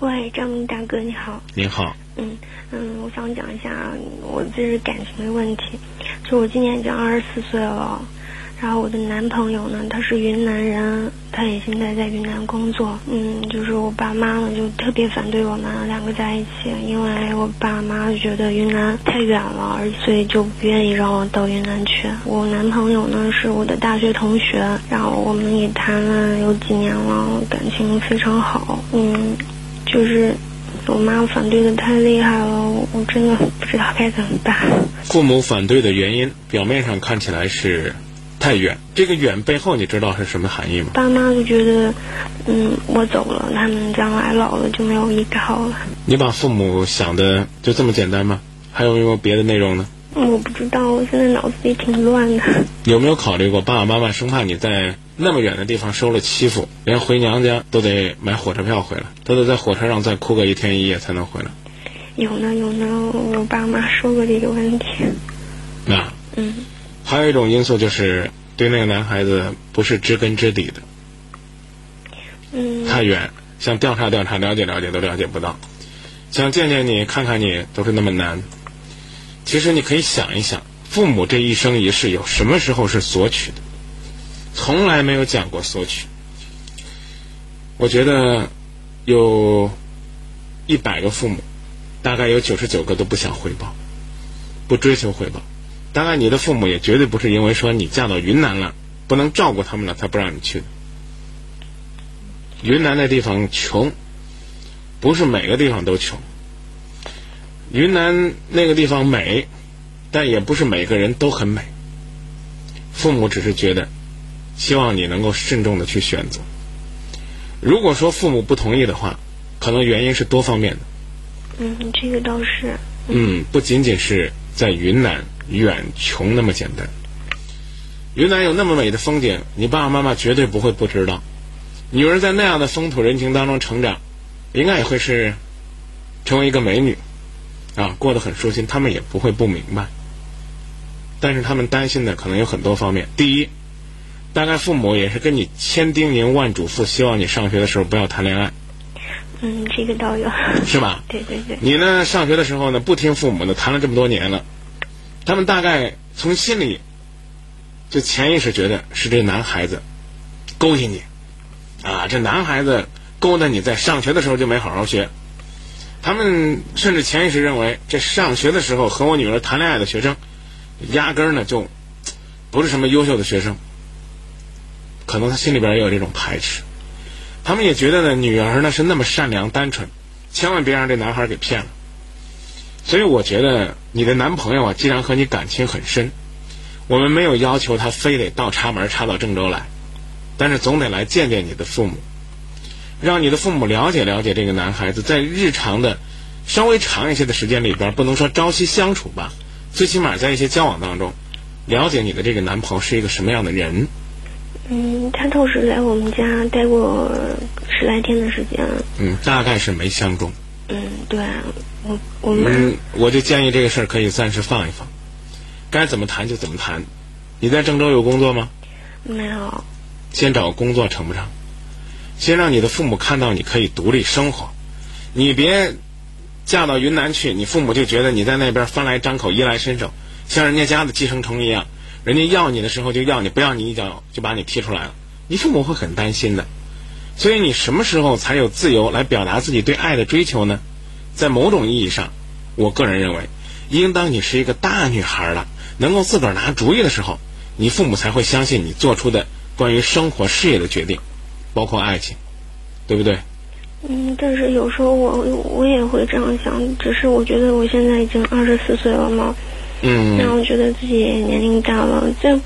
喂，张明大哥，你好。您好。嗯嗯，我想讲一下我这是感情的问题。就我今年已经二十四岁了，然后我的男朋友呢，他是云南人，他也现在在云南工作。嗯，就是我爸妈呢就特别反对我们两个在一起，因为我爸妈就觉得云南太远了，而所以就不愿意让我到云南去。我男朋友呢是我的大学同学，然后我们也谈了有几年了，感情非常好。嗯，就是。我妈反对的太厉害了，我真的不知道该怎么办。父母反对的原因，表面上看起来是太远，这个远背后你知道是什么含义吗？爸妈就觉得，嗯，我走了，他们将来老了就没有依靠了。你把父母想的就这么简单吗？还有没有别的内容呢？我不知道，我现在脑子里挺乱的。有没有考虑过爸爸妈妈生怕你在那么远的地方受了欺负，连回娘家都得买火车票回来，都得在火车上再哭个一天一夜才能回来？有呢有呢，我爸妈说过这个问题。那嗯，还有一种因素就是对那个男孩子不是知根知底的，嗯，太远，想调查调查、了解了解都了解不到，想见见你、看看你都是那么难。其实你可以想一想，父母这一生一世有什么时候是索取的？从来没有讲过索取。我觉得有一百个父母，大概有九十九个都不想回报，不追求回报。当然，你的父母也绝对不是因为说你嫁到云南了，不能照顾他们了才不让你去的。云南那地方穷，不是每个地方都穷。云南那个地方美，但也不是每个人都很美。父母只是觉得，希望你能够慎重的去选择。如果说父母不同意的话，可能原因是多方面的。嗯，这个倒是。嗯，不仅仅是在云南远穷那么简单。云南有那么美的风景，你爸爸妈妈绝对不会不知道。女儿在那样的风土人情当中成长，应该也会是成为一个美女。啊，过得很舒心，他们也不会不明白。但是他们担心的可能有很多方面。第一，大概父母也是跟你千叮咛万嘱咐，希望你上学的时候不要谈恋爱。嗯，这个倒有。是吧？对对对。你呢，上学的时候呢，不听父母的，谈了这么多年了，他们大概从心里就潜意识觉得是这男孩子勾引你，啊，这男孩子勾搭你在上学的时候就没好好学。他们甚至潜意识认为，这上学的时候和我女儿谈恋爱的学生，压根儿呢就不是什么优秀的学生。可能他心里边也有这种排斥。他们也觉得呢，女儿呢是那么善良单纯，千万别让这男孩给骗了。所以我觉得你的男朋友啊，既然和你感情很深，我们没有要求他非得倒插门插到郑州来，但是总得来见见你的父母。让你的父母了解了解这个男孩子，在日常的稍微长一些的时间里边，不能说朝夕相处吧，最起码在一些交往当中，了解你的这个男朋友是一个什么样的人。嗯，他倒是来我们家待过十来天的时间。嗯，大概是没相中。嗯，对，我我们。嗯，我就建议这个事儿可以暂时放一放，该怎么谈就怎么谈。你在郑州有工作吗？没有。先找工作成不成？先让你的父母看到你可以独立生活，你别嫁到云南去，你父母就觉得你在那边翻来张口衣来伸手，像人家家的寄生虫一样，人家要你的时候就要你，不要你一脚就把你踢出来了，你父母会很担心的。所以你什么时候才有自由来表达自己对爱的追求呢？在某种意义上，我个人认为，应当你是一个大女孩了，能够自个儿拿主意的时候，你父母才会相信你做出的关于生活事业的决定。包括爱情，对不对？嗯，但是有时候我我也会这样想，只是我觉得我现在已经二十四岁了嘛，嗯，然后觉得自己年龄大了，再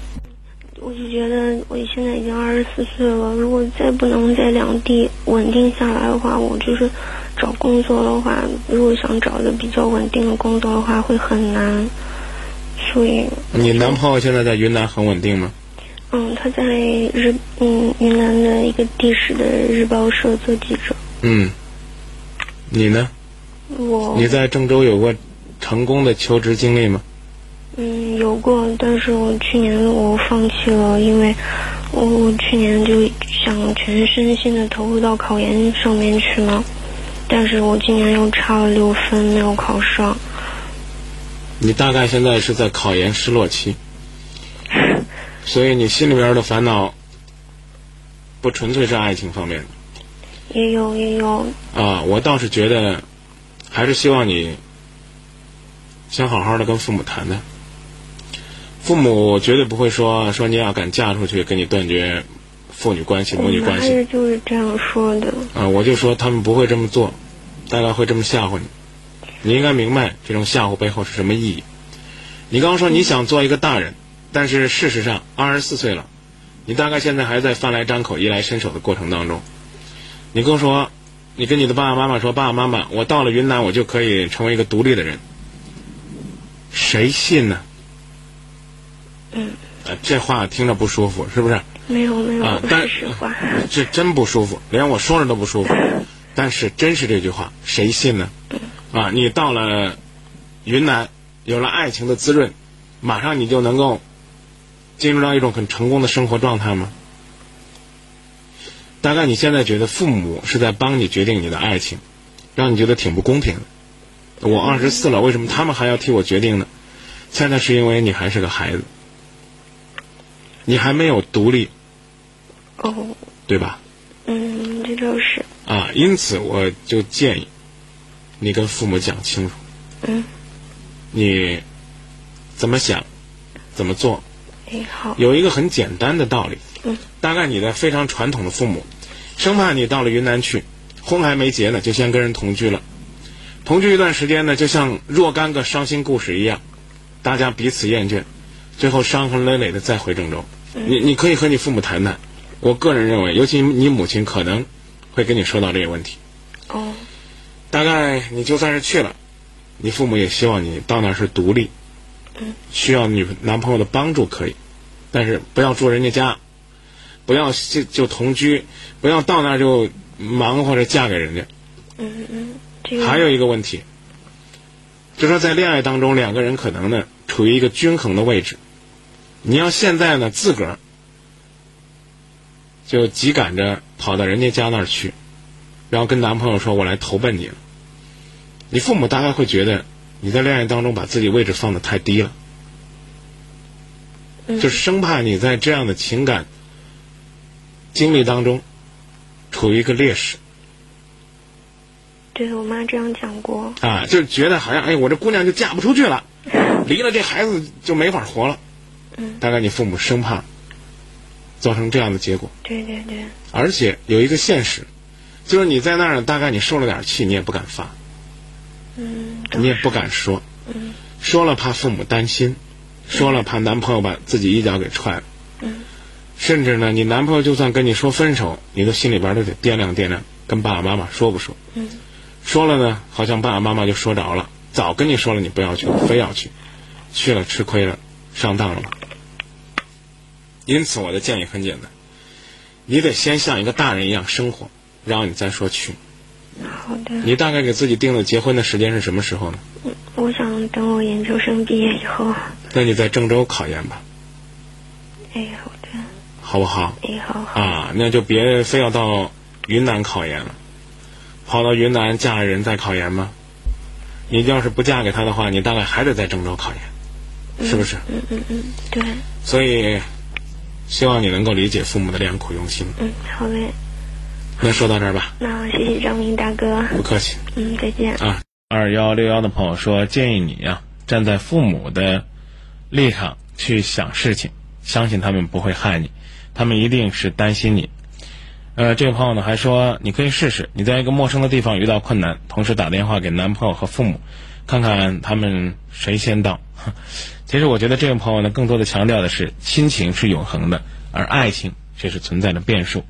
我就觉得我现在已经二十四岁了，如果再不能在两地稳定下来的话，我就是找工作的话，如果想找一个比较稳定的工作的话，会很难，所以。你男朋友现在在云南很稳定吗？嗯，他在日嗯云南的一个地市的日报社做记者。嗯，你呢？我你在郑州有过成功的求职经历吗？嗯，有过，但是我去年我放弃了，因为我我去年就想全身心的投入到考研上面去嘛，但是我今年又差了六分，没有考上。你大概现在是在考研失落期，所以你心里边的烦恼不纯粹是爱情方面的。也有也有。啊，我倒是觉得，还是希望你先好好的跟父母谈谈。父母绝对不会说说你要敢嫁出去，跟你断绝父女关系、母女关系。是就是这样说的。啊，我就说他们不会这么做，大概会这么吓唬你。你应该明白这种吓唬背后是什么意义。你刚刚说你想做一个大人，但是事实上二十四岁了，你大概现在还在饭来张口、衣来伸手的过程当中。你跟我说，你跟你的爸爸妈妈说，爸爸妈妈，我到了云南，我就可以成为一个独立的人。谁信呢？嗯，这话听着不舒服，是不是？没有没有，啊，但实话，这真不舒服，连我说着都不舒服。但是真是这句话，谁信呢？啊，你到了云南，有了爱情的滋润，马上你就能够进入到一种很成功的生活状态吗？大概你现在觉得父母是在帮你决定你的爱情，让你觉得挺不公平的。我二十四了，为什么他们还要替我决定呢？恰恰是因为你还是个孩子。你还没有独立，哦，对吧？嗯，这倒是。啊，因此我就建议你跟父母讲清楚。嗯。你怎么想，怎么做？哎，好。有一个很简单的道理。嗯。大概你的非常传统的父母，生怕你到了云南去，婚还没结呢，就先跟人同居了。同居一段时间呢，就像若干个伤心故事一样，大家彼此厌倦，最后伤痕累累的再回郑州。你你可以和你父母谈谈，我个人认为，尤其你母亲可能会跟你说到这个问题。哦。大概你就算是去了，你父母也希望你到那是独立。嗯。需要女男朋友的帮助可以，但是不要住人家家，不要就就同居，不要到那儿就忙活着嫁给人家。嗯嗯。还有一个问题，就说在恋爱当中，两个人可能呢处于一个均衡的位置。你要现在呢，自个儿就急赶着跑到人家家那儿去，然后跟男朋友说：“我来投奔你了。”你父母大概会觉得你在恋爱当中把自己位置放的太低了，就生怕你在这样的情感经历当中处于一个劣势。对我妈这样讲过。啊，就觉得好像哎，我这姑娘就嫁不出去了，离了这孩子就没法活了。大概你父母生怕造成这样的结果。对对对。而且有一个现实，就是你在那儿，大概你受了点气，你也不敢发。嗯。你也不敢说。嗯。说了怕父母担心，说了怕男朋友把自己一脚给踹了。嗯。甚至呢，你男朋友就算跟你说分手，你的心里边都得掂量掂量，跟爸爸妈妈说不说？嗯。说了呢，好像爸爸妈妈就说着了。早跟你说了，你不要去，非要去，去了吃亏了，上当了。因此，我的建议很简单，你得先像一个大人一样生活，然后你再说去。好的。你大概给自己定的结婚的时间是什么时候呢？我想等我研究生毕业以后。那你在郑州考研吧。哎，好的。好不好？哎，好好。啊，那就别非要到云南考研了，跑到云南嫁人再考研吗？你要是不嫁给他的话，你大概还得在郑州考研，是不是？嗯嗯嗯，对。所以。希望你能够理解父母的良苦用心。嗯，好嘞。那说到这儿吧。那谢谢张明大哥。不客气。嗯，再见。啊，二幺六幺的朋友说，建议你呀，站在父母的立场去想事情，相信他们不会害你，他们一定是担心你。呃，这位朋友呢还说，你可以试试，你在一个陌生的地方遇到困难，同时打电话给男朋友和父母，看看他们谁先到。其实我觉得这位朋友呢，更多的强调的是亲情是永恒的，而爱情却是存在的变数。